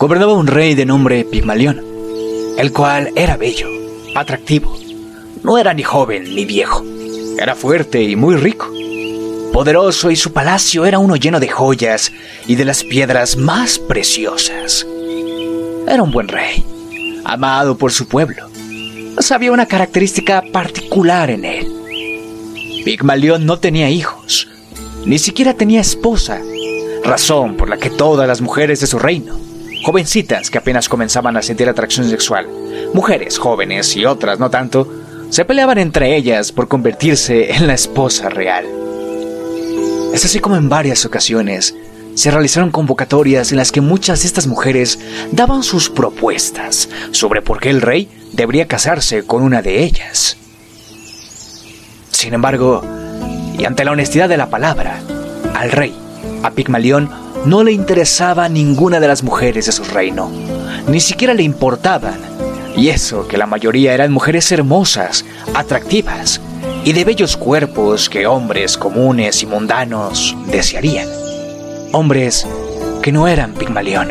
gobernaba un rey de nombre Pigmalión, el cual era bello, atractivo. No era ni joven ni viejo. Era fuerte y muy rico. Poderoso y su palacio era uno lleno de joyas y de las piedras más preciosas. Era un buen rey, amado por su pueblo. Sabía una característica particular en él. Pigmalión no tenía hijos, ni siquiera tenía esposa, razón por la que todas las mujeres de su reino, jovencitas que apenas comenzaban a sentir atracción sexual, mujeres jóvenes y otras no tanto, se peleaban entre ellas por convertirse en la esposa real. Es así como en varias ocasiones se realizaron convocatorias en las que muchas de estas mujeres daban sus propuestas sobre por qué el rey debería casarse con una de ellas. Sin embargo, y ante la honestidad de la palabra, al rey, a Pigmalión, no le interesaba ninguna de las mujeres de su reino, ni siquiera le importaban, y eso que la mayoría eran mujeres hermosas, atractivas, y de bellos cuerpos que hombres comunes y mundanos desearían. Hombres que no eran Pigmalión.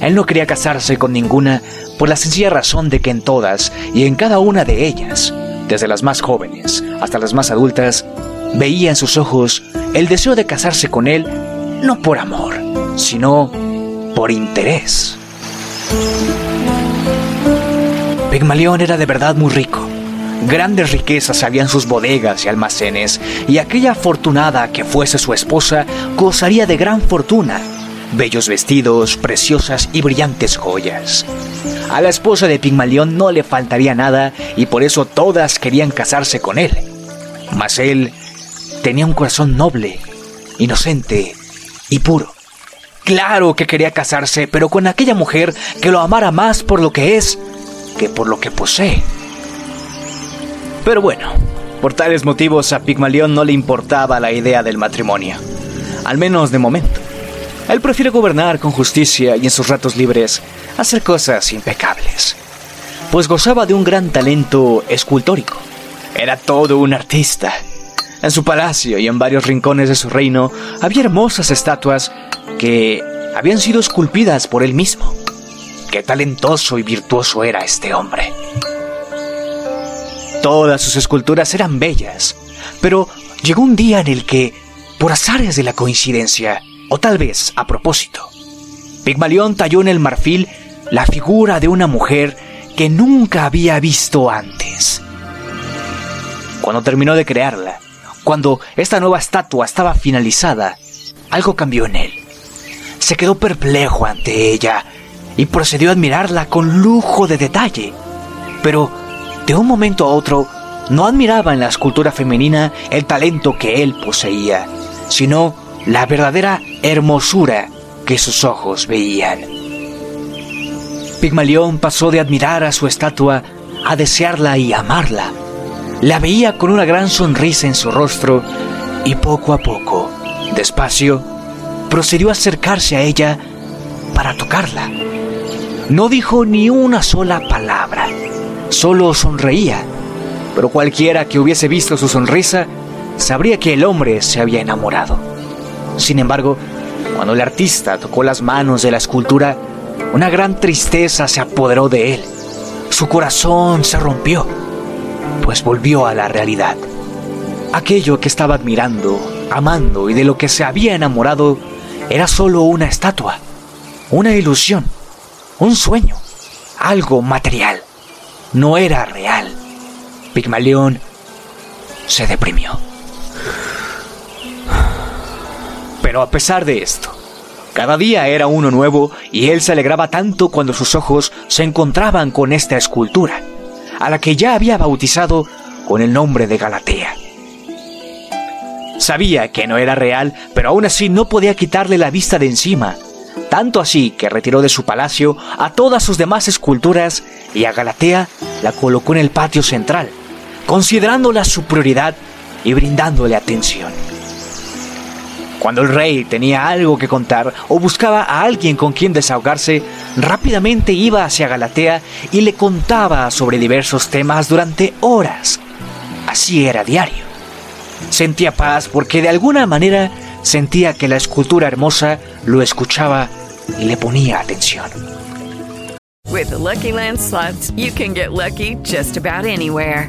Él no quería casarse con ninguna por la sencilla razón de que en todas y en cada una de ellas, desde las más jóvenes hasta las más adultas, veía en sus ojos el deseo de casarse con él no por amor, sino por interés. Pigmalión era de verdad muy rico. Grandes riquezas había en sus bodegas y almacenes, y aquella afortunada que fuese su esposa gozaría de gran fortuna, bellos vestidos, preciosas y brillantes joyas. A la esposa de Pigmalión no le faltaría nada y por eso todas querían casarse con él. Mas él tenía un corazón noble, inocente y puro. Claro que quería casarse, pero con aquella mujer que lo amara más por lo que es que por lo que posee. Pero bueno, por tales motivos a Pigmalión no le importaba la idea del matrimonio, al menos de momento. Él prefiere gobernar con justicia y en sus ratos libres hacer cosas impecables, pues gozaba de un gran talento escultórico. Era todo un artista. En su palacio y en varios rincones de su reino había hermosas estatuas que habían sido esculpidas por él mismo. Qué talentoso y virtuoso era este hombre. Todas sus esculturas eran bellas, pero llegó un día en el que, por azares de la coincidencia, o tal vez a propósito, Pigmalión talló en el marfil la figura de una mujer que nunca había visto antes. Cuando terminó de crearla, cuando esta nueva estatua estaba finalizada, algo cambió en él. Se quedó perplejo ante ella y procedió a admirarla con lujo de detalle. Pero de un momento a otro, no admiraba en la escultura femenina el talento que él poseía, sino la verdadera hermosura que sus ojos veían. Pigmalión pasó de admirar a su estatua a desearla y amarla. La veía con una gran sonrisa en su rostro y poco a poco, despacio, procedió a acercarse a ella para tocarla. No dijo ni una sola palabra, solo sonreía, pero cualquiera que hubiese visto su sonrisa sabría que el hombre se había enamorado. Sin embargo, cuando el artista tocó las manos de la escultura, una gran tristeza se apoderó de él. Su corazón se rompió, pues volvió a la realidad. Aquello que estaba admirando, amando y de lo que se había enamorado era solo una estatua, una ilusión, un sueño, algo material. No era real. Pigmalión se deprimió. Pero a pesar de esto, cada día era uno nuevo y él se alegraba tanto cuando sus ojos se encontraban con esta escultura, a la que ya había bautizado con el nombre de Galatea. Sabía que no era real, pero aún así no podía quitarle la vista de encima. Tanto así que retiró de su palacio a todas sus demás esculturas y a Galatea la colocó en el patio central, considerándola su prioridad y brindándole atención. Cuando el rey tenía algo que contar o buscaba a alguien con quien desahogarse, rápidamente iba hacia Galatea y le contaba sobre diversos temas durante horas. Así era diario. Sentía paz porque de alguna manera sentía que la escultura hermosa lo escuchaba y le ponía atención. With the Lucky Land you can get lucky just about anywhere.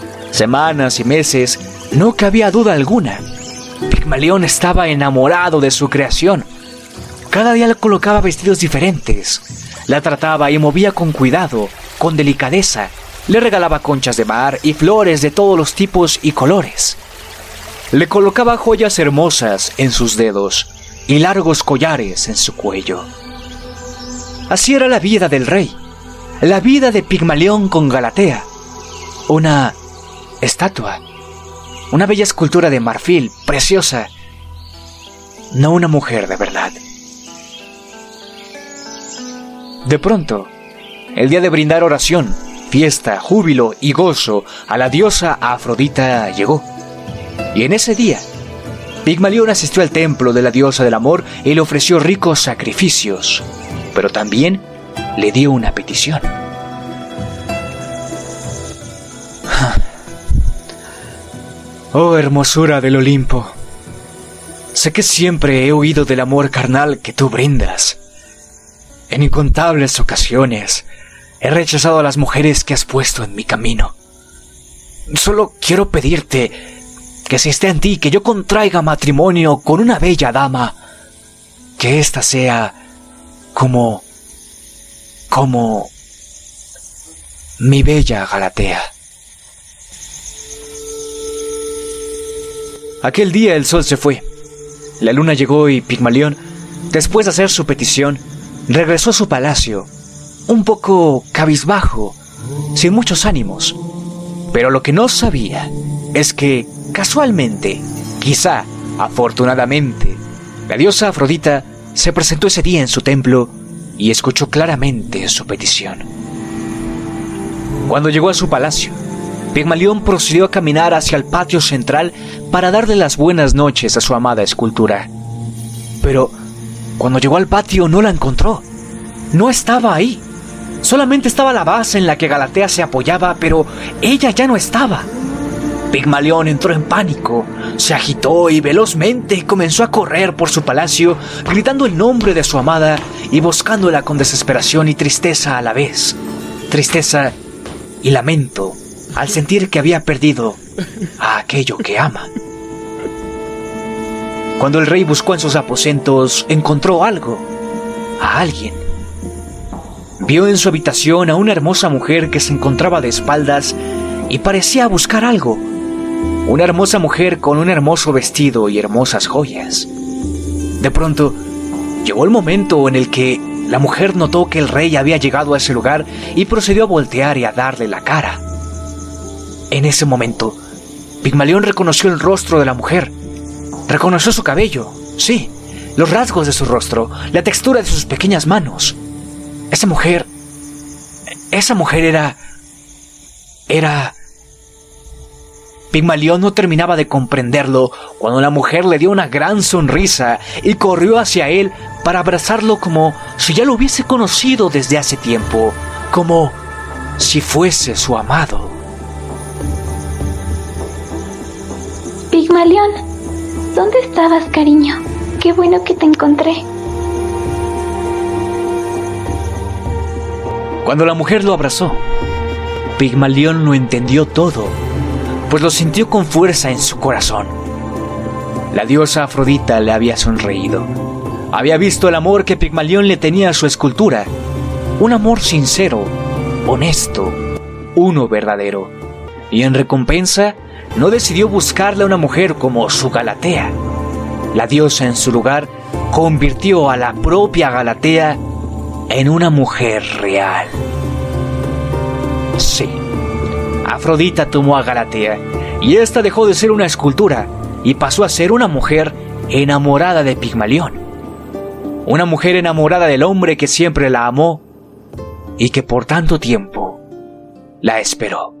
semanas y meses, no cabía duda alguna. Pigmalión estaba enamorado de su creación. Cada día le colocaba vestidos diferentes. La trataba y movía con cuidado, con delicadeza. Le regalaba conchas de mar y flores de todos los tipos y colores. Le colocaba joyas hermosas en sus dedos y largos collares en su cuello. Así era la vida del rey, la vida de Pigmalión con Galatea. Una estatua, una bella escultura de marfil, preciosa, no una mujer de verdad. De pronto, el día de brindar oración, fiesta, júbilo y gozo a la diosa Afrodita llegó. Y en ese día, Pigmalión asistió al templo de la diosa del amor y le ofreció ricos sacrificios, pero también le dio una petición. Oh hermosura del Olimpo, sé que siempre he oído del amor carnal que tú brindas. En incontables ocasiones he rechazado a las mujeres que has puesto en mi camino. Solo quiero pedirte que si esté en ti que yo contraiga matrimonio con una bella dama, que ésta sea como... como... mi bella Galatea. Aquel día el sol se fue. La luna llegó y Pigmalión, después de hacer su petición, regresó a su palacio, un poco cabizbajo, sin muchos ánimos. Pero lo que no sabía es que, casualmente, quizá afortunadamente, la diosa Afrodita se presentó ese día en su templo y escuchó claramente su petición. Cuando llegó a su palacio, Pigmalión procedió a caminar hacia el patio central para darle las buenas noches a su amada escultura. Pero cuando llegó al patio no la encontró. No estaba ahí. Solamente estaba la base en la que Galatea se apoyaba, pero ella ya no estaba. Pigmalión entró en pánico, se agitó y velozmente comenzó a correr por su palacio, gritando el nombre de su amada y buscándola con desesperación y tristeza a la vez. Tristeza y lamento al sentir que había perdido a aquello que ama. Cuando el rey buscó en sus aposentos, encontró algo, a alguien. Vio en su habitación a una hermosa mujer que se encontraba de espaldas y parecía buscar algo. Una hermosa mujer con un hermoso vestido y hermosas joyas. De pronto, llegó el momento en el que la mujer notó que el rey había llegado a ese lugar y procedió a voltear y a darle la cara. En ese momento, Pigmalión reconoció el rostro de la mujer. Reconoció su cabello, sí, los rasgos de su rostro, la textura de sus pequeñas manos. Esa mujer... Esa mujer era... Era... Pigmalión no terminaba de comprenderlo cuando la mujer le dio una gran sonrisa y corrió hacia él para abrazarlo como si ya lo hubiese conocido desde hace tiempo, como si fuese su amado. Pigmalión, ¿dónde estabas, cariño? Qué bueno que te encontré. Cuando la mujer lo abrazó, Pigmalión lo entendió todo, pues lo sintió con fuerza en su corazón. La diosa Afrodita le había sonreído. Había visto el amor que Pigmalión le tenía a su escultura. Un amor sincero, honesto, uno verdadero. Y en recompensa, no decidió buscarle a una mujer como su Galatea. La diosa en su lugar convirtió a la propia Galatea en una mujer real. Sí, Afrodita tomó a Galatea y ésta dejó de ser una escultura y pasó a ser una mujer enamorada de Pigmalión. Una mujer enamorada del hombre que siempre la amó y que por tanto tiempo la esperó.